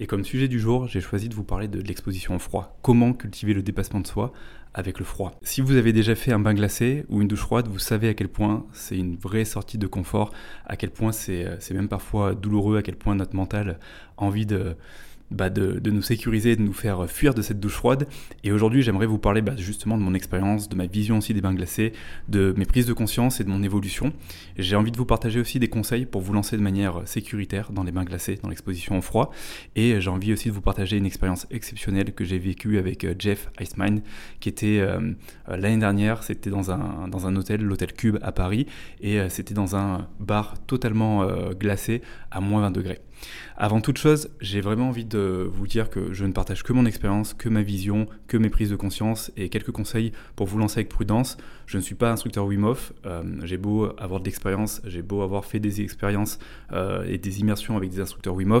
Et comme sujet du jour, j'ai choisi de vous parler de l'exposition au froid. Comment cultiver le dépassement de soi avec le froid? Si vous avez déjà fait un bain glacé ou une douche froide, vous savez à quel point c'est une vraie sortie de confort, à quel point c'est même parfois douloureux, à quel point notre mental a envie de bah, de, nous sécuriser, de nous faire fuir de cette douche froide. Et aujourd'hui, j'aimerais vous parler bah, justement de mon expérience, de ma vision aussi des bains glacés, de mes prises de conscience et de mon évolution. J'ai envie de vous partager aussi des conseils pour vous lancer de manière sécuritaire dans les bains glacés, dans l'exposition au froid. Et j'ai envie aussi de vous partager une expérience exceptionnelle que j'ai vécue avec euh, Jeff Iceman, qui était euh, euh, l'année dernière, c'était dans un, dans un hôtel, l'hôtel Cube à Paris, et c'était dans un bar totalement glacé à moins 20 degrés. Avant toute chose, j'ai vraiment envie de vous dire que je ne partage que mon expérience, que ma vision, que mes prises de conscience et quelques conseils pour vous lancer avec prudence. Je ne suis pas instructeur Wim euh, j'ai beau avoir de l'expérience, j'ai beau avoir fait des expériences euh, et des immersions avec des instructeurs Wim.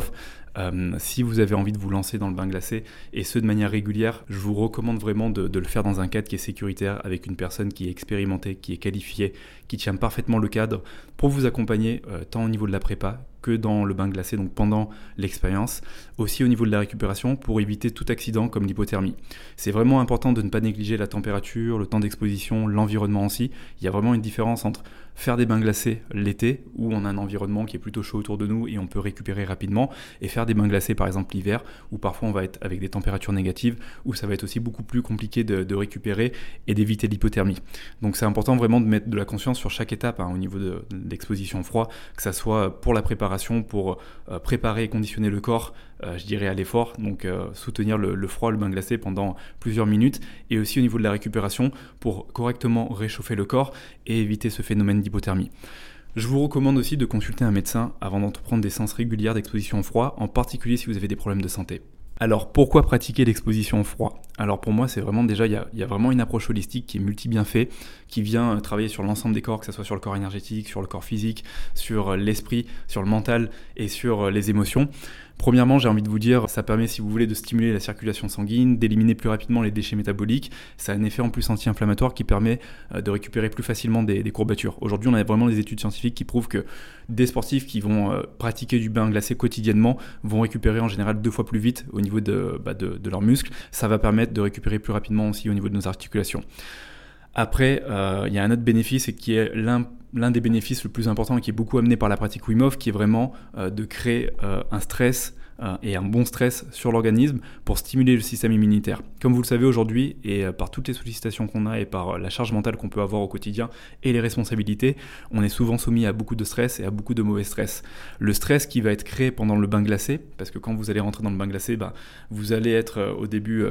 Euh, si vous avez envie de vous lancer dans le bain glacé, et ce de manière régulière, je vous recommande vraiment de, le faire dans un cadre qui est sécuritaire, avec une personne qui est expérimentée, qui est qualifiée, qui tient parfaitement le cadre, pour vous accompagner tant au niveau de la prépa que dans le bain glacé, donc pendant l'expérience. Aussi au niveau de la récupération pour éviter tout accident comme l'hypothermie. C'est vraiment important de ne pas négliger la température, le temps d'exposition, l'environnement aussi. Il y a vraiment une différence entre faire des bains glacés l'été où on a un environnement qui est plutôt chaud autour de nous et on peut récupérer rapidement et faire des bains glacés par exemple l'hiver où parfois on va être avec des températures négatives où ça va être aussi beaucoup plus compliqué de, récupérer et d'éviter l'hypothermie. Donc c'est important vraiment de mettre de la conscience sur chaque étape hein, au niveau de, l'exposition froid, que ça soit pour la préparation, pour euh, préparer et conditionner le corps, euh, je dirais à l'effort, donc euh, soutenir le, froid, le bain glacé pendant plusieurs minutes, et aussi au niveau de la récupération pour correctement réchauffer le corps et éviter ce phénomène d'hypothermie. Je vous recommande aussi de consulter un médecin avant d'entreprendre des séances régulières d'exposition au froid, en particulier si vous avez des problèmes de santé. Alors pourquoi pratiquer l'exposition au froid? Alors pour moi c'est vraiment déjà, il y, a, vraiment une approche holistique qui est multi-bienfait, qui vient euh, travailler sur l'ensemble des corps, que ce soit sur le corps énergétique, sur le corps physique, sur l'esprit, sur le mental et sur les émotions. Premièrement, j'ai envie de vous dire, ça permet, si vous voulez, de stimuler la circulation sanguine, d'éliminer plus rapidement les déchets métaboliques. Ça a un effet en plus anti-inflammatoire qui permet de récupérer plus facilement des, courbatures. Aujourd'hui, on a vraiment des études scientifiques qui prouvent que des sportifs qui vont pratiquer du bain glacé quotidiennement vont récupérer en général deux fois plus vite au niveau bah, de, leurs muscles. Ça va permettre de récupérer plus rapidement aussi au niveau de nos articulations. Après, euh, il y a un autre bénéfice qui est l'un des bénéfices le plus important qui est beaucoup amené par la pratique Wim qui est vraiment euh, de créer euh, un stress et un bon stress sur l'organisme pour stimuler le système immunitaire. Comme vous le savez aujourd'hui, et euh, par toutes les sollicitations qu'on a et par euh, la charge mentale qu'on peut avoir au quotidien et les responsabilités, on est souvent soumis à beaucoup de stress et à beaucoup de mauvais stress. Le stress qui va être créé pendant le bain glacé, parce que quand vous allez rentrer dans le bain glacé, ben, vous allez être au début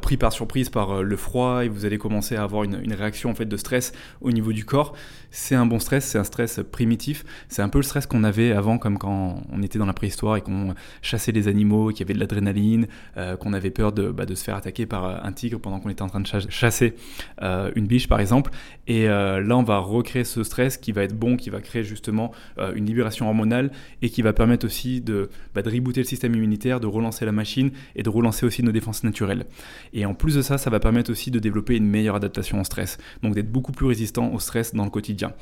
pris par surprise par le froid et vous allez commencer à avoir une, une, réaction en fait de stress au niveau du corps. C'est un bon stress, c'est un stress primitif. C'est un peu le stress qu'on avait avant, comme quand on était dans la préhistoire et qu'on chassait les animaux, qu'il y avait de l'adrénaline, euh, qu'on avait peur de, bah, de, se faire attaquer par euh, un tigre pendant qu'on était en train de chasser euh, une biche par exemple. Et là, on va recréer ce stress qui va être bon, qui va créer justement une libération hormonale et qui va permettre aussi de, bah, de rebooter le système immunitaire, de relancer la machine et de relancer aussi nos défenses naturelles. Et en plus de ça, ça va permettre aussi de développer une meilleure adaptation au stress, donc d'être beaucoup plus résistant au stress dans le quotidien.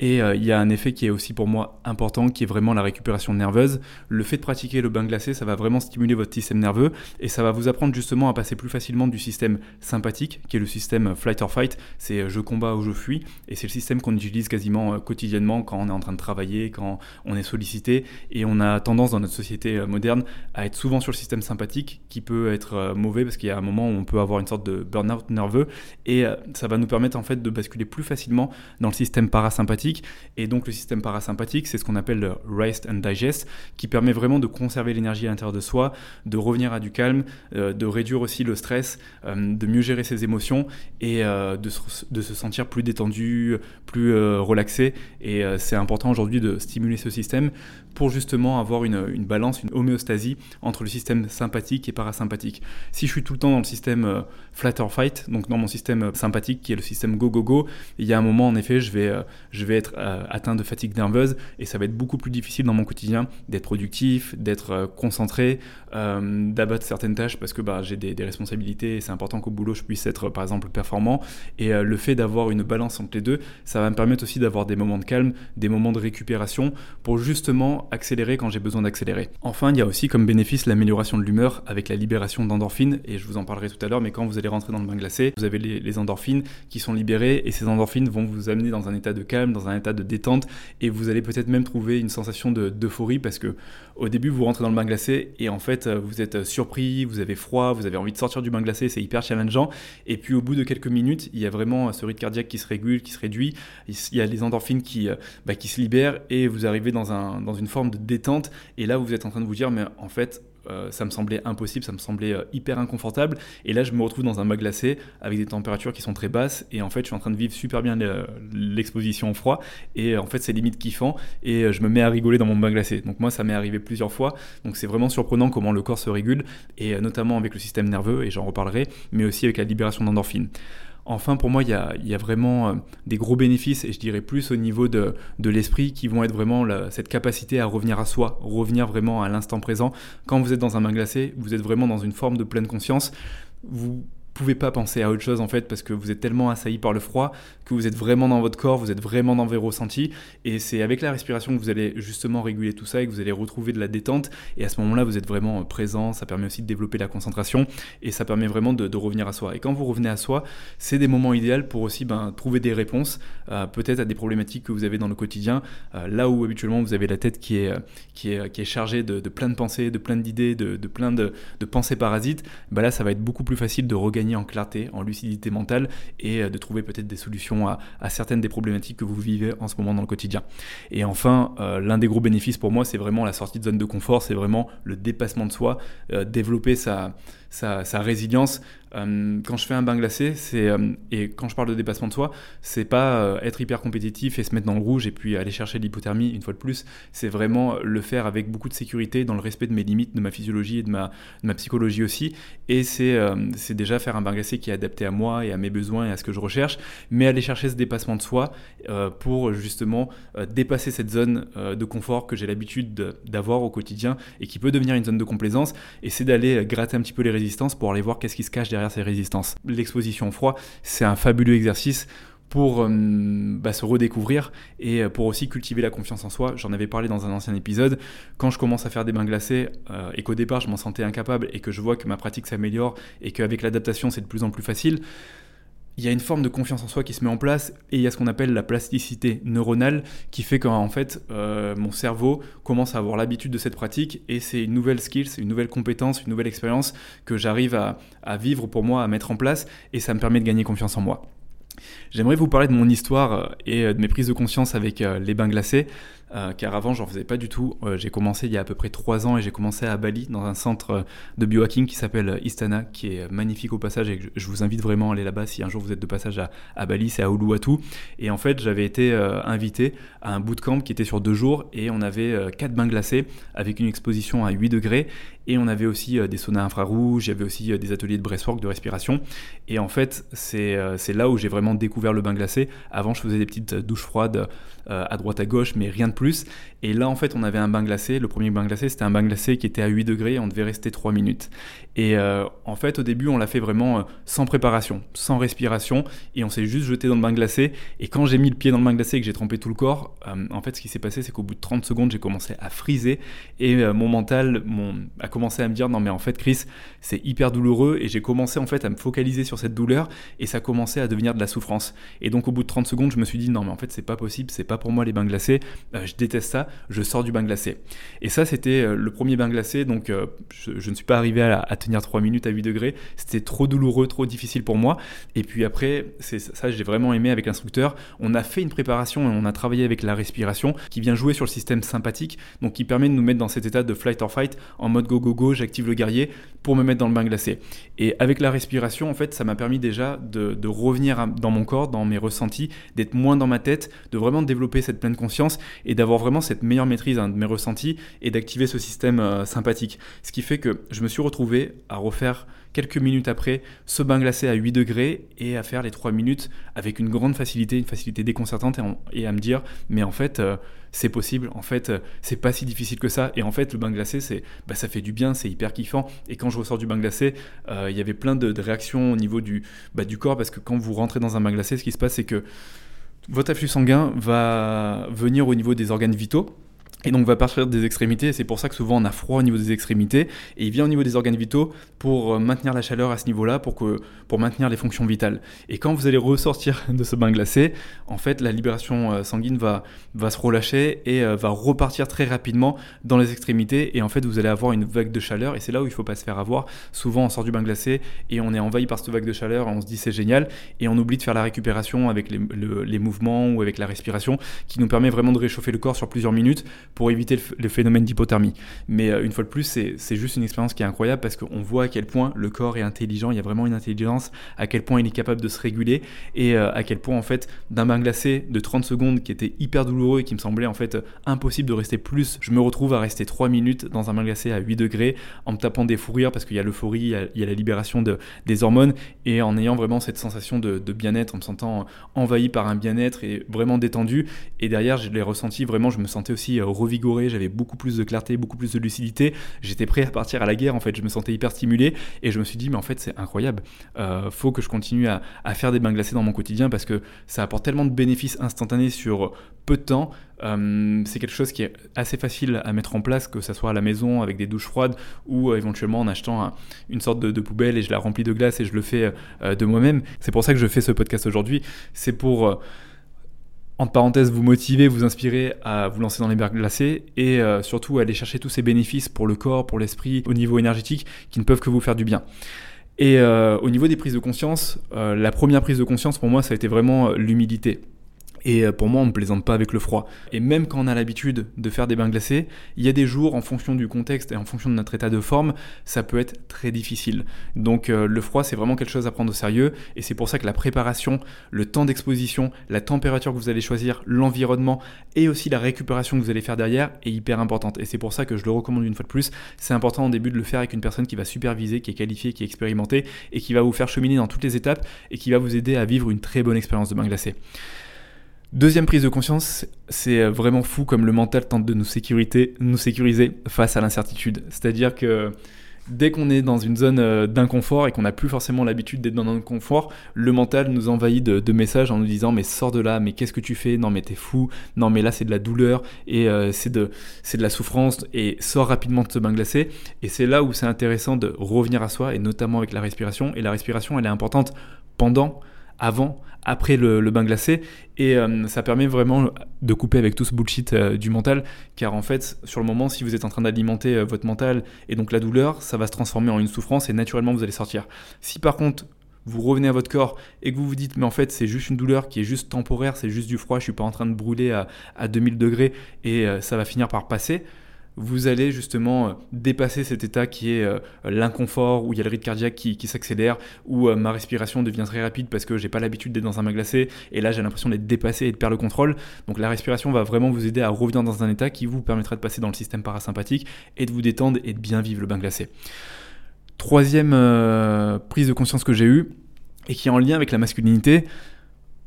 Et euh, il y a un effet qui est aussi pour moi important, qui est vraiment la récupération nerveuse. Le fait de pratiquer le bain glacé, ça va vraiment stimuler votre système nerveux et ça va vous apprendre justement à passer plus facilement du système sympathique, qui est le système flight or fight, c'est euh, je combats ou je fuis, et c'est le système qu'on utilise quasiment euh, quotidiennement quand on est en train de travailler, quand on est sollicité, et on a tendance dans notre société moderne à être souvent sur le système sympathique, qui peut être mauvais parce qu'il y a un moment où on peut avoir une sorte de burn-out nerveux, et ça va nous permettre en fait de basculer plus facilement dans le système parasympathique Et donc le système parasympathique, c'est ce qu'on appelle le rest and digest, qui permet vraiment de conserver l'énergie à l'intérieur de soi, de revenir à du calme, euh, de réduire aussi le stress, euh, de mieux gérer ses émotions et euh, de, se, sentir plus détendu, plus relaxé. Et c'est important aujourd'hui de stimuler ce système pour justement avoir une, une, balance, une homéostasie entre le système sympathique et parasympathique. Si je suis tout le temps dans le système flat or fight, donc dans mon système sympathique qui est le système go go go, il y a un moment en effet je vais, je vais être atteint de fatigue nerveuse et ça va être beaucoup plus difficile dans mon quotidien d'être productif, d'être concentré, d'abattre certaines tâches parce que bah, j'ai des, responsabilités et c'est important qu'au boulot je puisse être par exemple performant. Et euh, le fait d'avoir une balance entre les deux, ça va me permettre aussi d'avoir des moments de calme, des moments de récupération pour justement accélérer quand j'ai besoin d'accélérer. Enfin, il y a aussi comme bénéfice l'amélioration de l'humeur avec la libération d'endorphines et je vous en parlerai tout à l'heure, mais quand vous allez rentrer dans le bain glacé, vous avez les, les endorphines qui sont libérées et ces endorphines vont vous amener dans un état de calme, dans un état de détente et vous allez peut-être même trouver une sensation d'euphorie parce que au début vous rentrez dans le bain glacé et en fait vous êtes surpris, vous avez froid, vous avez envie de sortir du bain glacé, c'est hyper challengeant. Et puis au bout de quelques minutes, il y a vraiment ce rythme cardiaque qui se régule, qui se réduit. Il y a les endorphines qui, euh, bah, qui se libèrent et vous arrivez dans, un, dans une forme de détente. Et là, vous êtes en train de vous dire, mais en fait, euh, ça me semblait impossible, ça me semblait euh, hyper inconfortable. Et là, je me retrouve dans un bain glacé avec des températures qui sont très basses. Et en fait, je suis en train de vivre super bien l'exposition au froid. Et en fait, c'est limite kiffant. Et euh, je me mets à rigoler dans mon bain glacé. Donc moi, ça m'est arrivé plusieurs fois. Donc c'est vraiment surprenant comment le corps se régule. Et notamment avec le système nerveux, et j'en reparlerai, mais aussi avec la libération d'endorphines. Enfin, pour moi, il y a, vraiment euh, des gros bénéfices, et je dirais plus au niveau de, l'esprit, qui vont être vraiment cette capacité à revenir à soi, revenir vraiment à l'instant présent. Quand vous êtes dans un bain glacé, vous êtes vraiment dans une forme de pleine conscience. Vous pouvez pas penser à autre chose en fait parce que vous êtes tellement assailli par le froid que vous êtes vraiment dans votre corps, vous êtes vraiment dans vos ressentis. Et c'est avec la respiration que vous allez justement réguler tout ça et que vous allez retrouver de la détente. Et à ce moment-là vous êtes vraiment euh, présent, ça permet aussi de développer la concentration et ça permet vraiment de, revenir à soi. Et quand vous revenez à soi c'est des moments idéaux pour aussi ben, trouver des réponses euh, peut-être à des problématiques que vous avez dans le quotidien euh, là où habituellement vous avez la tête qui est, chargée de, plein de pensées, de plein d'idées, de, de plein de, pensées parasites, ben là ça va être beaucoup plus facile de regagner en clarté, en lucidité mentale et euh, de trouver peut-être des solutions à, certaines des problématiques que vous vivez en ce moment dans le quotidien. Et enfin, euh, l'un des gros bénéfices pour moi, c'est vraiment la sortie de zone de confort, c'est vraiment le dépassement de soi, euh, développer sa, sa, résilience. Euh, quand je fais un bain glacé, c'est euh, et quand je parle de dépassement de soi, c'est pas euh, être hyper compétitif et se mettre dans le rouge et puis aller chercher l'hypothermie une fois de plus. C'est vraiment le faire avec beaucoup de sécurité, dans le respect de mes limites, de ma physiologie et de ma, ma psychologie aussi. Et c'est c'est déjà faire un bain glacé qui est adapté à moi et à mes besoins et à ce que je recherche, mais aller chercher ce dépassement de soi pour justement dépasser cette zone de confort que j'ai l'habitude d'avoir au quotidien et qui peut devenir une zone de complaisance. Et c'est d'aller gratter un petit peu les résistance pour aller voir qu'est-ce qui se cache derrière ces résistances. L'exposition au froid, c'est un fabuleux exercice pour euh, bah, se redécouvrir et euh, pour aussi cultiver la confiance en soi. J'en avais parlé dans un ancien épisode. Quand je commence à faire des bains glacés euh, et qu'au départ je m'en sentais incapable et que je vois que ma pratique s'améliore et qu'avec l'adaptation c'est de plus en plus facile, il y a une forme de confiance en soi qui se met en place et il y a ce qu'on appelle la plasticité neuronale qui fait qu'en fait euh, mon cerveau commence à avoir l'habitude de cette pratique et c'est une nouvelle skill, c'est une nouvelle compétence, une nouvelle expérience que j'arrive à, vivre pour moi, à mettre en place et ça me permet de gagner confiance en moi. J'aimerais vous parler de mon histoire euh, et euh, de mes prises de conscience avec les bains glacés. Euh, car avant j'en faisais pas du tout. Euh, j'ai commencé il y a à peu près 3 ans et j'ai commencé à Bali dans un centre de biohacking qui s'appelle Istana, qui est magnifique au passage et je vous invite vraiment à aller là-bas si un jour vous êtes de passage à, Bali, c'est à Uluwatu. Et en fait j'avais été euh, invité à un bootcamp qui était sur deux jours et on avait 4 bains glacés avec une exposition à 8 degrés et on avait aussi des saunas infrarouges, il y avait aussi des ateliers de breathwork, de respiration. Et en fait c'est là où j'ai vraiment découvert le bain glacé. Avant je faisais des petites douches froides à droite à gauche mais rien de plus. Et là, en fait, on avait un bain glacé. Le premier bain glacé, c'était un bain glacé qui était à 8 degrés on devait rester 3 minutes. Et euh, en fait, au début, on l'a fait vraiment euh, sans préparation, sans respiration, et on s'est juste jeté dans le bain glacé. Et quand j'ai mis le pied dans le bain glacé et que j'ai trempé tout le corps, euh, en fait, ce qui s'est passé, c'est qu'au bout de 30 secondes, j'ai commencé à friser et mon mental a commencé à me dire non mais en fait, Chris, c'est hyper douloureux. Et j'ai commencé en fait à me focaliser sur cette douleur et ça commençait à devenir de la souffrance. Et donc, au bout de 30 secondes, je me suis dit non mais en fait, c'est pas possible, c'est pas pour moi les bains glacés. je déteste ça, je sors du bain glacé. Et ça, c'était euh, le premier bain glacé, donc euh, je, ne suis pas arrivé à, tenir 3 minutes à 8 degrés, c'était trop douloureux, trop difficile pour moi. Et puis après, c'est ça, j'ai vraiment aimé avec l'instructeur. On a fait une préparation et on a travaillé avec la respiration qui vient jouer sur le système sympathique, donc qui permet de nous mettre dans cet état de flight or fight en mode go go go, j'active le guerrier pour me mettre dans le bain glacé. Et avec la respiration, en fait, ça m'a permis déjà de, de revenir dans mon corps, dans mes ressentis, d'être moins dans ma tête, de vraiment développer cette pleine conscience et d'avoir vraiment cette meilleure maîtrise de mes ressentis et d'activer ce système euh, sympathique. Ce qui fait que je me suis retrouvé à refaire quelques minutes après ce bain glacé à 8 degrés et à faire les 3 minutes avec une grande facilité, une facilité déconcertante et, à me dire mais en fait euh, c'est possible, en fait euh, c'est pas si difficile que ça et en fait le bain glacé c'est bah, ça fait du bien, c'est hyper kiffant et quand je ressors du bain glacé il y avait plein de, réactions au niveau du, bah, du corps parce que quand vous rentrez dans un bain glacé ce qui se passe c'est que votre afflux sanguin va venir au niveau des organes vitaux et donc va partir des extrémités, c'est pour ça que souvent on a froid au niveau des extrémités, et il vient au niveau des organes vitaux pour euh, maintenir la chaleur à ce niveau-là, pour, que, pour maintenir les fonctions vitales. Et quand vous allez ressortir de ce bain glacé, en fait la libération euh, sanguine va, va se relâcher et euh, va repartir très rapidement dans les extrémités, et en fait vous allez avoir une vague de chaleur, et c'est là où il ne faut pas se faire avoir. Souvent on sort du bain glacé et on est envahi par cette vague de chaleur, on se dit c'est génial, et on oublie de faire la récupération avec les, les mouvements ou avec la respiration, qui nous permet vraiment de réchauffer le corps sur plusieurs minutes pour éviter le, phénomène d'hypothermie. Mais euh, une fois de plus, c'est juste une expérience qui est incroyable parce qu'on voit à quel point le corps est intelligent, il y a vraiment une intelligence, à quel point il est capable de se réguler et euh, à quel point en fait d'un bain glacé de 30 secondes qui était hyper douloureux et qui me semblait en fait impossible de rester plus, je me retrouve à rester 3 minutes dans un bain glacé à 8 degrés en me tapant des fous rires parce qu'il y a l'euphorie, il, y a la libération de, des hormones et en ayant vraiment cette sensation de, de bien-être, en me sentant envahi par un bien-être et vraiment détendu. Et derrière, je l'ai ressenti vraiment, je me sentais aussi euh, revigoré, j'avais beaucoup plus de clarté, beaucoup plus de lucidité. J'étais prêt à partir à la guerre en fait, je me sentais hyper stimulé et je me suis dit mais en fait c'est incroyable. Euh, faut que je continue à, faire des bains glacés dans mon quotidien parce que ça apporte tellement de bénéfices instantanés sur peu de temps. Euh, c'est quelque chose qui est assez facile à mettre en place, que ce soit à la maison avec des douches froides ou euh, éventuellement en achetant une sorte de, poubelle et je la remplis de glace et je le fais de moi-même. C'est pour ça que je fais ce podcast aujourd'hui. C'est pour entre parenthèses, vous motiver, vous inspirer à vous lancer dans les bains glacés et euh, surtout aller chercher tous ces bénéfices pour le corps, pour l'esprit, au niveau énergétique, qui ne peuvent que vous faire du bien. Et euh, au niveau des prises de conscience, euh, la première prise de conscience pour moi, ça a été vraiment l'humilité. Et euh, pour moi, on ne plaisante pas avec le froid. Et même quand on a l'habitude de faire des bains glacés, il y a des jours, en fonction du contexte et en fonction de notre état de forme, ça peut être très difficile. Donc euh, le froid, c'est vraiment quelque chose à prendre au sérieux. Et c'est pour ça que la préparation, le temps d'exposition, la température que vous allez choisir, l'environnement et aussi la récupération que vous allez faire derrière est hyper importante. Et c'est pour ça que je le recommande une fois de plus. C'est important au début de le faire avec une personne qui va superviser, qui est qualifiée, qui est expérimentée et qui va vous faire cheminer dans toutes les étapes et qui va vous aider à vivre une très bonne expérience de bain glacé. Deuxième prise de conscience, c'est vraiment fou comme le mental tente de nous, nous sécuriser face à l'incertitude. C'est-à-dire que dès qu'on est dans une zone euh, d'inconfort et qu'on n'a plus forcément l'habitude d'être dans un confort, le mental nous envahit de, messages en nous disant mais sors de là, mais qu'est-ce que tu fais? Non mais t'es fou, non mais là c'est de la douleur et euh, c'est de, de la souffrance et sors rapidement de ce bain glacé. Et c'est là où c'est intéressant de revenir à soi et notamment avec la respiration. Et la respiration elle est importante pendant avant, après le, bain glacé. Et euh, ça permet vraiment de couper avec tout ce bullshit euh, du mental. Car en fait, sur le moment, si vous êtes en train d'alimenter euh, votre mental et donc la douleur, ça va se transformer en une souffrance et naturellement vous allez sortir. Si par contre, vous revenez à votre corps et que vous vous dites mais en fait c'est juste une douleur qui est juste temporaire, c'est juste du froid, je suis pas en train de brûler à, à 2000 degrés et ça va finir par passer, vous allez justement euh, dépasser cet état qui est euh, l'inconfort, où il y a le rythme cardiaque qui, s'accélère, où euh, ma respiration devient très rapide parce que j'ai pas l'habitude d'être dans un bain glacé, et là j'ai l'impression d'être dépassé et de perdre le contrôle. Donc la respiration va vraiment vous aider à revenir dans un état qui vous permettra de passer dans le système parasympathique et de vous détendre et de bien vivre le bain glacé. Troisième prise de conscience que j'ai eue, et qui est en lien avec la masculinité,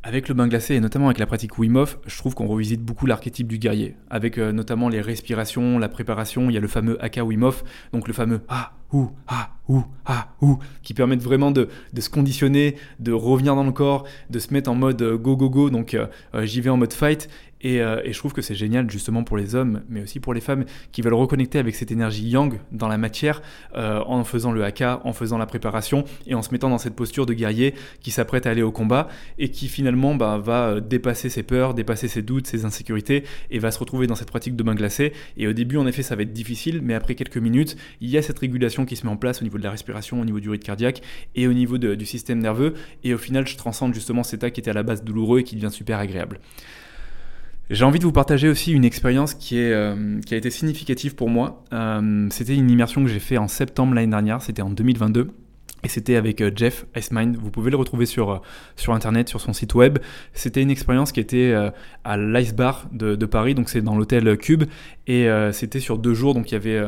avec le bain glacé et notamment avec la pratique Wim Hof, je trouve qu'on revisite beaucoup l'archétype du guerrier. Avec euh, notamment les respirations, la préparation, il y a le fameux Aka Wim Hof, donc le fameux Ah, ouh, ah, ouh, ah, ouh, qui permettent vraiment de, se conditionner, de revenir dans le corps, de se mettre en mode euh, go, go, go, donc euh, j'y vais en mode fight, euh, et, je trouve que c'est génial justement pour les hommes, mais aussi pour les femmes qui veulent reconnecter avec cette énergie yang dans la matière euh, en faisant le haka, en faisant la préparation et en se mettant dans cette posture de guerrier qui s'apprête à aller au combat et qui finalement bah, va euh, dépasser ses peurs, dépasser ses doutes, ses insécurités et va se retrouver dans cette pratique de bain glacé. Et au début, en effet, ça va être difficile, mais après quelques minutes, il y a cette régulation qui se met en place au niveau de la respiration, au niveau du rythme cardiaque et au niveau du système nerveux. Et au final, je transcende justement cet état qui était à la base douloureux et qui devient super agréable. J'ai envie de vous partager aussi une expérience qui, est, euh, qui a été significative pour moi. Euh, c'était une immersion que j'ai fait en septembre l'année dernière, c'était en 2022. Et c'était avec euh, Jeff S-Mind. Vous pouvez le retrouver sur, sur Internet, sur son site web. C'était une expérience qui était à l'Ice Bar de, de, Paris, donc c'est dans l'hôtel Cube. Et c'était sur deux jours, donc il y avait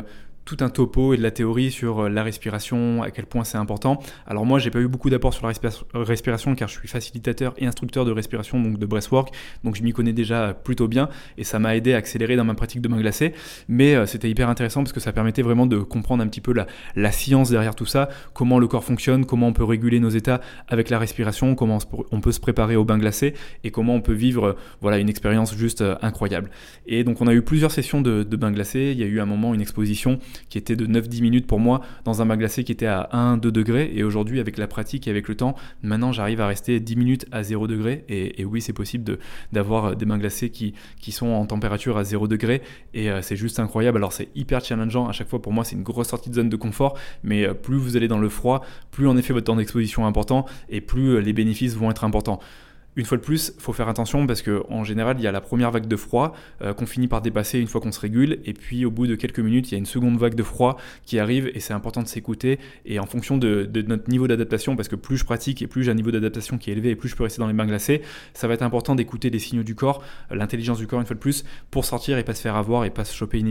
tout un topo et de la théorie sur euh, la respiration, à quel point c'est important. Alors moi, j'ai pas eu beaucoup d'apports sur la respiration car je suis facilitateur et instructeur de respiration, donc de breathwork, donc je m'y connais déjà plutôt bien et ça m'a aidé à accélérer dans ma pratique de main glacée. Mais euh, c'était hyper intéressant parce que ça permettait vraiment de comprendre un petit peu la, science derrière tout ça, comment le corps fonctionne, comment on peut réguler nos états avec la respiration, comment on peut se préparer au bain glacé et comment on peut vivre euh, voilà une expérience juste incroyable. Et donc on a eu plusieurs sessions de, de bain glacé. Il y a eu un moment une exposition qui était de 9-10 minutes pour moi dans un bain glacé qui était à 1-2 degrés. Et aujourd'hui, avec la pratique et avec le temps, maintenant j'arrive à rester 10 minutes à 0 degré. Et, oui, c'est possible d'avoir des bains glacés qui, sont en température à 0 degré. Et euh, c'est juste incroyable. Alors c'est hyper challengeant. À chaque fois, pour moi, c'est une grosse sortie de zone de confort. Mais euh, plus vous allez dans le froid, plus en effet votre temps d'exposition est important et plus euh, les bénéfices vont être importants. Une fois de plus, il faut faire attention parce qu'en général, il y a la première vague de froid euh, qu'on finit par dépasser une fois qu'on se régule, et puis au bout de quelques minutes, il y a une seconde vague de froid qui arrive, et c'est important de s'écouter. Et en fonction de, notre niveau d'adaptation, parce que plus je pratique et plus j'ai un niveau d'adaptation qui est élevé, et plus je peux rester dans les bains glacés, ça va être important d'écouter les signaux du corps, euh, l'intelligence du corps une fois de plus, pour sortir et pas se faire avoir et pas se choper une,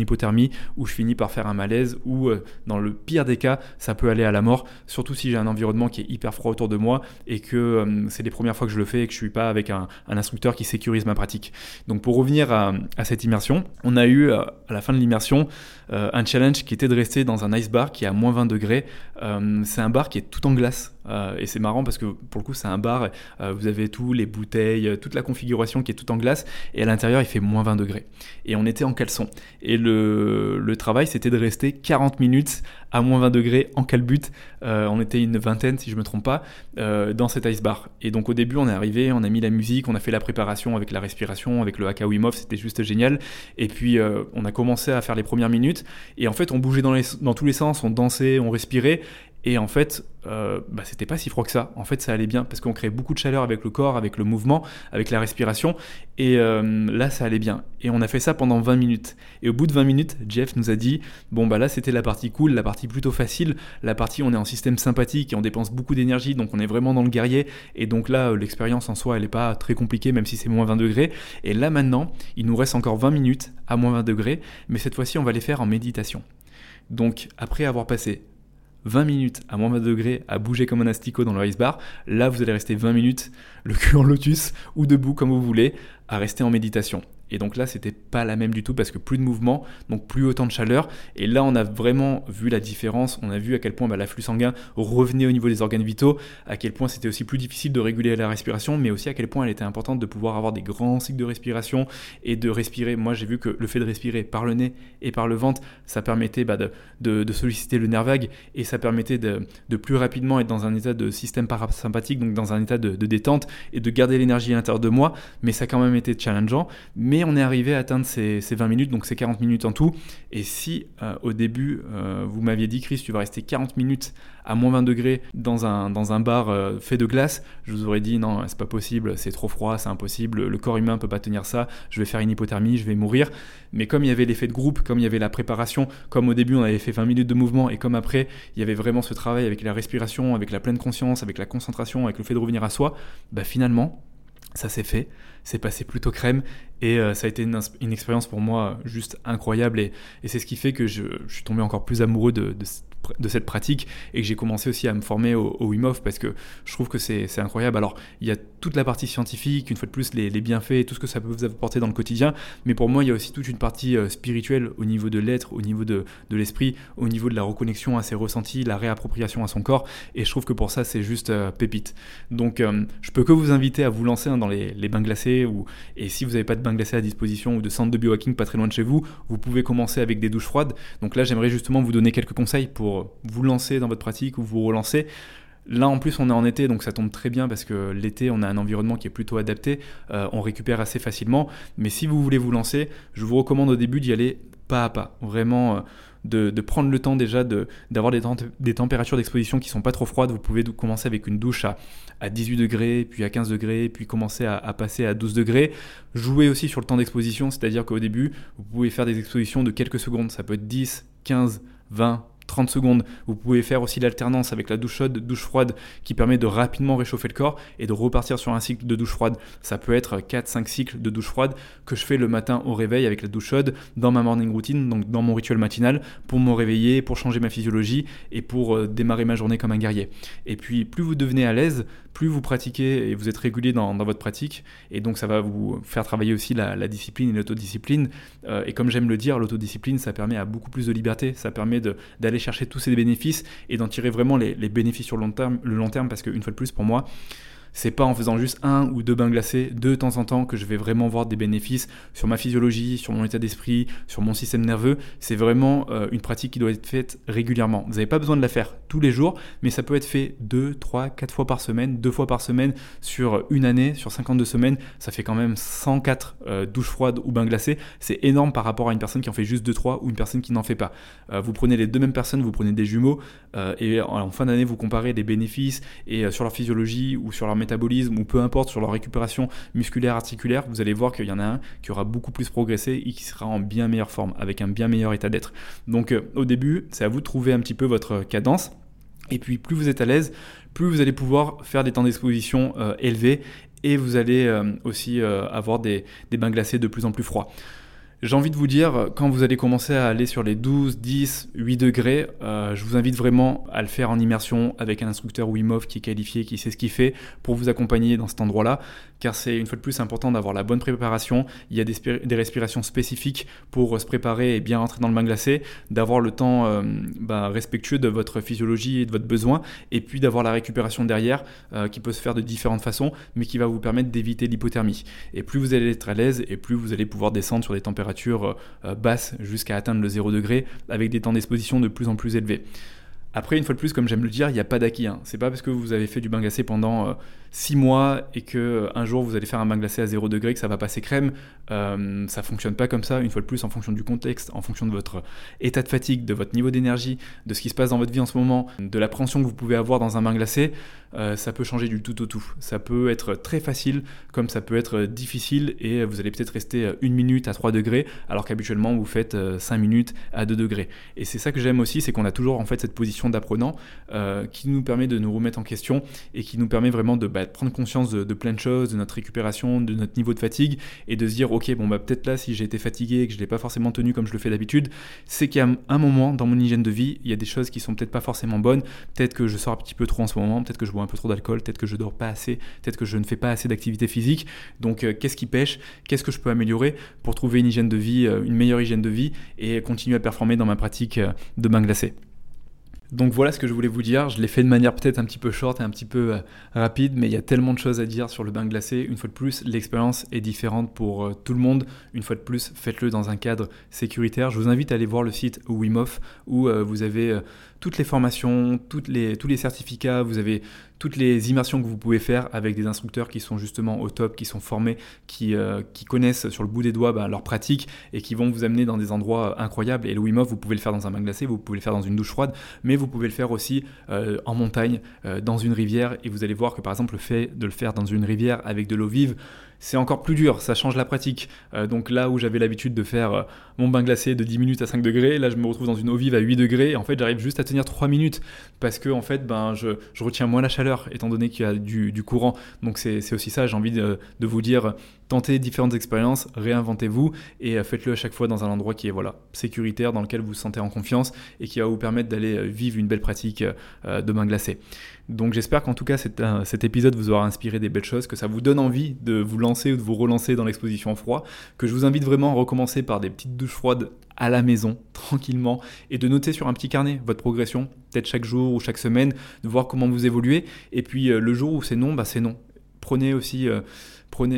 hypothermie où je finis par faire un malaise, ou euh, dans le pire des cas, ça peut aller à la mort, surtout si j'ai un environnement qui est hyper froid autour de moi et que c'est les premières fois que je le fais et que je suis pas avec un, instructeur qui sécurise ma pratique. Donc pour revenir à, cette immersion, on a eu euh, à la fin de l'immersion euh, un challenge qui était de rester dans un ice bar qui est à moins 20 degrés. Euh, c'est un bar qui est tout en glace. Et c'est marrant parce que pour le coup c'est un bar, vous avez tout, les bouteilles, toute la configuration qui est tout en glace et à l'intérieur il fait moins 20 degrés. Et on était en caleçon. Et le, travail c'était de rester 40 minutes à moins 20 degrés en calbut. on était une vingtaine si je me trompe pas dans cet ice bar. Et donc au début on est arrivé, on a mis la musique, on a fait la préparation avec la respiration, avec le Haka c'était juste génial. Et puis euh, on a commencé à faire les premières minutes, et en fait on bougeait dans tous les sens, on dansait, on respirait, et en fait, euh, bah, c'était pas si froid que ça. En fait, ça allait bien parce qu'on créait beaucoup de chaleur avec le corps, avec le mouvement, avec la respiration. Et euh, là, ça allait bien. Et on a fait ça pendant 20 minutes. Et au bout de 20 minutes, Jeff nous a dit Bon, bah là, c'était la partie cool, la partie plutôt facile. La partie, on est en système sympathique et on dépense beaucoup d'énergie, donc on est vraiment dans le guerrier. Et donc là, euh, l'expérience en soi, elle n'est pas très compliquée, même si c'est moins 20 degrés. Et là, maintenant, il nous reste encore 20 minutes à moins 20 degrés. Mais cette fois-ci, on va les faire en méditation. Donc, après avoir passé 20 minutes à moins 20 degrés à bouger comme un asticot dans le ice bar. Là, vous allez rester 20 minutes, le cul en lotus ou debout comme vous voulez, à rester en méditation. Et donc là, c'était pas la même du tout parce que plus de mouvement, donc plus autant de chaleur. Et là, on a vraiment vu la différence. On a vu à quel point bah, l'afflux sanguin revenait au niveau des organes vitaux, à quel point c'était aussi plus difficile de réguler la respiration, mais aussi à quel point elle était importante de pouvoir avoir des grands cycles de respiration et de respirer. Moi, j'ai vu que le fait de respirer par le nez et par le ventre, ça permettait bah, de, solliciter le nerf vague et ça permettait de, plus rapidement être dans un état de système parasympathique, donc dans un état de, détente et de garder l'énergie à l'intérieur de moi. Mais ça a quand même été challengeant. Mais on est arrivé à atteindre ces, 20 minutes, donc ces 40 minutes en tout. Et si euh, au début, euh, vous m'aviez dit, Chris, tu vas rester 40 minutes à moins 20 degrés dans un, dans un bar euh, fait de glace, je vous aurais dit, non, c'est pas possible, c'est trop froid, c'est impossible, le corps humain peut pas tenir ça, je vais faire une hypothermie, je vais mourir. Mais comme il y avait l'effet de groupe, comme il y avait la préparation, comme au début on avait fait 20 minutes de mouvement, et comme après, il y avait vraiment ce travail avec la respiration, avec la pleine conscience, avec la concentration, avec le fait de revenir à soi, bah finalement, ça s'est fait, c'est passé plutôt crème et euh, ça a été une, expérience pour moi juste incroyable et, c'est ce qui fait que je, suis tombé encore plus amoureux de, de cette pratique et que j'ai commencé aussi à me former au, Wim Hof parce que je trouve que c'est incroyable. Alors, il y a toute la partie scientifique, une fois de plus, les, bienfaits tout ce que ça peut vous apporter dans le quotidien, mais pour moi, il y a aussi toute une partie euh, spirituelle au niveau de l'être, au niveau de, de l'esprit, au niveau de la reconnexion à ses ressentis, la réappropriation à son corps, et je trouve que pour ça, c'est juste euh, pépite. Donc, euh, je peux que vous inviter à vous lancer hein, dans les, les, bains glacés, ou, et si vous n'avez pas de bains glacés à disposition ou de centre de biohacking pas très loin de chez vous, vous pouvez commencer avec des douches froides. Donc là, j'aimerais justement vous donner quelques conseils pour vous lancer dans votre pratique ou vous relancer. Là en plus on est en été donc ça tombe très bien parce que l'été on a un environnement qui est plutôt adapté, euh, on récupère assez facilement. Mais si vous voulez vous lancer, je vous recommande au début d'y aller pas à pas. Vraiment euh, de, de, prendre le temps déjà d'avoir des, des, températures d'exposition qui sont pas trop froides. Vous pouvez commencer avec une douche à, à 18 degrés, puis à 15 degrés, puis commencer à, à passer à 12 degrés. Jouer aussi sur le temps d'exposition, c'est-à-dire qu'au début vous pouvez faire des expositions de quelques secondes. Ça peut être 10, 15, 20, 30 secondes. Vous pouvez faire aussi l'alternance avec la douche chaude, douche froide qui permet de rapidement réchauffer le corps et de repartir sur un cycle de douche froide. Ça peut être 4-5 cycles de douche froide que je fais le matin au réveil avec la douche chaude dans ma morning routine, donc dans mon rituel matinal pour me réveiller, pour changer ma physiologie et pour euh, démarrer ma journée comme un guerrier. Et puis plus vous devenez à l'aise, plus vous pratiquez et vous êtes régulier dans, votre pratique et donc ça va vous faire travailler aussi la, discipline et l'autodiscipline. Euh, et comme j'aime le dire, l'autodiscipline ça permet à beaucoup plus de liberté, ça permet d'aller chercher tous ces bénéfices et d'en tirer vraiment les, bénéfices sur le long terme, le long terme parce qu'une fois de plus, pour moi, c'est pas en faisant juste un ou deux bains glacés de temps en temps que je vais vraiment voir des bénéfices sur ma physiologie, sur mon état d'esprit, sur mon système nerveux. C'est vraiment euh, une pratique qui doit être faite régulièrement. Vous n'avez pas besoin de la faire tous les jours, mais ça peut être fait deux, trois, quatre fois par semaine, deux fois par semaine sur une année, sur 52 semaines. Ça fait quand même 104 euh, douches froides ou bains glacés. C'est énorme par rapport à une personne qui en fait juste deux, trois ou une personne qui n'en fait pas. Euh, vous prenez les deux mêmes personnes, vous prenez des jumeaux et en, fin d'année vous comparez les bénéfices et sur leur physiologie ou sur leur ou peu importe sur leur récupération musculaire, articulaire, vous allez voir qu'il y en a un qui aura beaucoup plus progressé et qui sera en bien meilleure forme, avec un bien meilleur état d'être. Donc euh, au début, c'est à vous de trouver un petit peu votre cadence. Et puis plus vous êtes à l'aise, plus vous allez pouvoir faire des temps d'exposition euh, élevés et vous allez euh, aussi avoir des bains glacés de plus en plus froids. J'ai envie de vous dire, quand vous allez commencer à aller sur les 12, 10, 8 degrés, euh, je vous invite vraiment à le faire en immersion avec un instructeur Wim Hof qui est qualifié, qui sait ce qu'il fait, pour vous accompagner dans cet endroit-là, car c'est une fois de plus important d'avoir la bonne préparation. Il y a des, respirations spécifiques pour se préparer et bien rentrer dans le bain glacé, d'avoir le temps euh, bah, respectueux de votre physiologie et de votre besoin, et puis d'avoir la récupération derrière, euh, qui peut se faire de différentes façons, mais qui va vous permettre d'éviter l'hypothermie. Et plus vous allez être à l'aise, et plus vous allez pouvoir descendre sur des températures euh, basse jusqu'à atteindre le 0 degré avec des temps d'exposition de plus en plus élevés. Après, une fois de plus, comme j'aime le dire, il n'y a pas d'acquis. Hein. C'est pas parce que vous avez fait du bain glacé pendant 6 euh, mois et que euh, un jour vous allez faire un bain glacé à 0 degré que ça va passer crème. Euh, ça fonctionne pas comme ça. Une fois de plus, en fonction du contexte, en fonction de votre état de fatigue, de votre niveau d'énergie, de ce qui se passe dans votre vie en ce moment, de l'appréhension que vous pouvez avoir dans un bain glacé, ça peut changer du tout au tout. Ça peut être très facile, comme ça peut être difficile et vous allez peut-être rester une minute à 3 degrés alors qu'habituellement vous faites 5 minutes à 2 degrés. Et c'est ça que j'aime aussi, c'est qu'on a toujours en fait cette position d'apprenant euh, qui nous permet de nous remettre en question et qui nous permet vraiment de, bah, prendre conscience de, plein de choses, de notre récupération, de notre niveau de fatigue et de se dire ok bon bah peut-être là si j'ai été fatigué et que je l'ai pas forcément tenu comme je le fais d'habitude, c'est a un moment dans mon hygiène de vie, il y a des choses qui sont peut-être pas forcément bonnes, peut-être que je sors un petit peu trop en ce moment, peut-être que je bois un peu trop d'alcool, peut-être que je dors pas assez, peut-être que je ne fais pas assez d'activité physique. Donc euh, qu'est-ce qui pêche? Qu'est-ce que je peux améliorer pour trouver une hygiène de vie, euh, une meilleure hygiène de vie et continuer à performer dans ma pratique de bain glacé? Donc voilà ce que je voulais vous dire. Je l'ai fait de manière peut-être un petit peu short et un petit peu euh, rapide, mais il y a tellement de choses à dire sur le bain glacé. Une fois de plus, l'expérience est différente pour euh, tout le monde. Une fois de plus, faites-le dans un cadre sécuritaire. Je vous invite à aller voir le site Wim Hof où euh, vous avez toutes les formations, tous les certificats, vous avez toutes les immersions que vous pouvez faire avec des instructeurs qui sont justement au top, qui sont formés, qui, euh, connaissent sur le bout des doigts bah, leur pratique et qui vont vous amener dans des endroits incroyables. Et le Wim vous pouvez le faire dans un bain glacé, vous pouvez le faire dans une douche froide, mais vous pouvez le faire aussi euh, en montagne, euh, dans une rivière. Et vous allez voir que par exemple le fait de le faire dans une rivière avec de l'eau vive, c'est encore plus dur, ça change la pratique. Euh, donc là où j'avais l'habitude de faire euh, mon bain glacé de 10 minutes à 5 degrés, là je me retrouve dans une eau vive à 8 degrés, et en fait j'arrive juste à tenir 3 minutes, parce que en fait ben, je, retiens moins la chaleur, étant donné qu'il y a du, courant. Donc c'est aussi ça, j'ai envie de, vous dire, tentez différentes expériences, réinventez-vous, et euh, faites-le à chaque fois dans un endroit qui est voilà, sécuritaire, dans lequel vous vous sentez en confiance, et qui va vous permettre d'aller vivre une belle pratique de bain glacé. Donc j'espère qu'en tout cas cet, épisode vous aura inspiré des belles choses, que ça vous donne envie de vous lancer ou de vous relancer dans l'exposition froid, que je vous invite vraiment à recommencer par des petites douches froides à la maison, tranquillement, et de noter sur un petit carnet votre progression, peut-être chaque jour ou chaque semaine, de voir comment vous évoluez, et puis euh, le jour où c'est non, bah c'est non. Prenez aussi... Euh,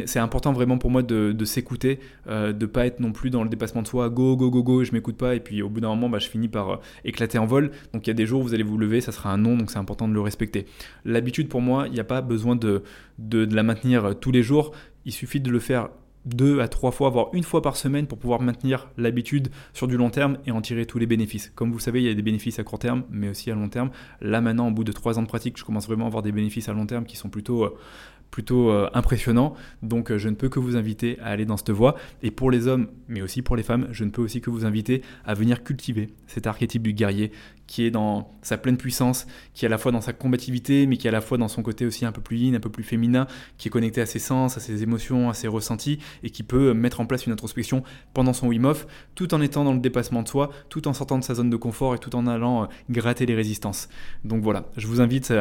c'est important vraiment pour moi de, s'écouter, euh, de pas être non plus dans le dépassement de soi, go, go, go, go, je m'écoute pas, et puis au bout d'un moment, bah, je finis par euh, éclater en vol. Donc il y a des jours où vous allez vous lever, ça sera un non, donc c'est important de le respecter. L'habitude pour moi, il n'y a pas besoin de, de, la maintenir euh, tous les jours, il suffit de le faire deux à trois fois, voire une fois par semaine pour pouvoir maintenir l'habitude sur du long terme et en tirer tous les bénéfices. Comme vous savez, il y a des bénéfices à court terme, mais aussi à long terme. Là maintenant, au bout de trois ans de pratique, je commence vraiment à avoir des bénéfices à long terme qui sont plutôt plutôt euh, impressionnant. Donc euh, je ne peux que vous inviter à aller dans cette voie. Et pour les hommes, mais aussi pour les femmes, je ne peux aussi que vous inviter à venir cultiver cet archétype du guerrier qui est dans sa pleine puissance, qui est à la fois dans sa combativité, mais qui est à la fois dans son côté aussi un peu plus yin, un peu plus féminin, qui est connecté à ses sens, à ses émotions, à ses ressentis, et qui peut mettre en place une introspection pendant son Wim Hof, tout en étant dans le dépassement de soi, tout en sortant de sa zone de confort et tout en allant euh, gratter les résistances. Donc voilà, je vous invite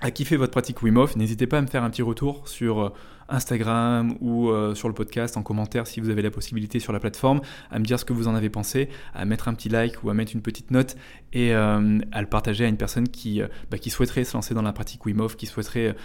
à kiffer votre pratique Wim Hof, n'hésitez pas à me faire un petit retour sur euh, Instagram ou euh, sur le podcast en commentaire si vous avez la possibilité sur la plateforme, à me dire ce que vous en avez pensé, à mettre un petit like ou à mettre une petite note et euh, à le partager à une personne qui, bah, qui souhaiterait se lancer dans la pratique Wim Hof, qui souhaiterait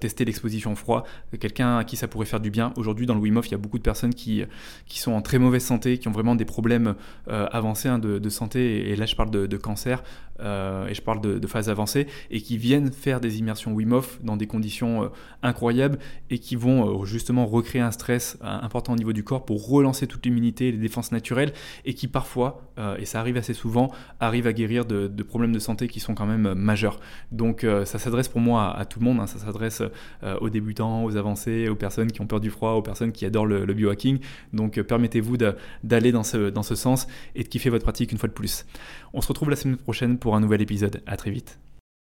tester l'exposition froid, quelqu'un à qui ça pourrait faire du bien. Aujourd'hui dans le Wim Hof, il y a beaucoup de personnes qui, qui sont en très mauvaise santé, qui ont vraiment des problèmes avancés hein, de, santé, et, là je parle de, cancer et je parle de, de phase avancée, et qui viennent faire des immersions Wim Hof dans des conditions incroyables et qui vont euh, justement recréer un stress euh, important au niveau du corps pour relancer toute l'immunité, les défenses naturelles, et qui parfois, euh, et ça arrive assez souvent, arrivent à guérir de, problèmes de santé qui sont quand même majeurs. Donc ça s'adresse pour moi à, tout le monde, hein. ça s'adresse aux débutants, aux avancés, aux personnes qui ont peur du froid, aux personnes qui adorent le, biohacking. Donc permettez-vous d'aller dans ce, dans ce sens et de kiffer votre pratique une fois de plus. On se retrouve la semaine prochaine pour un nouvel épisode. À très vite.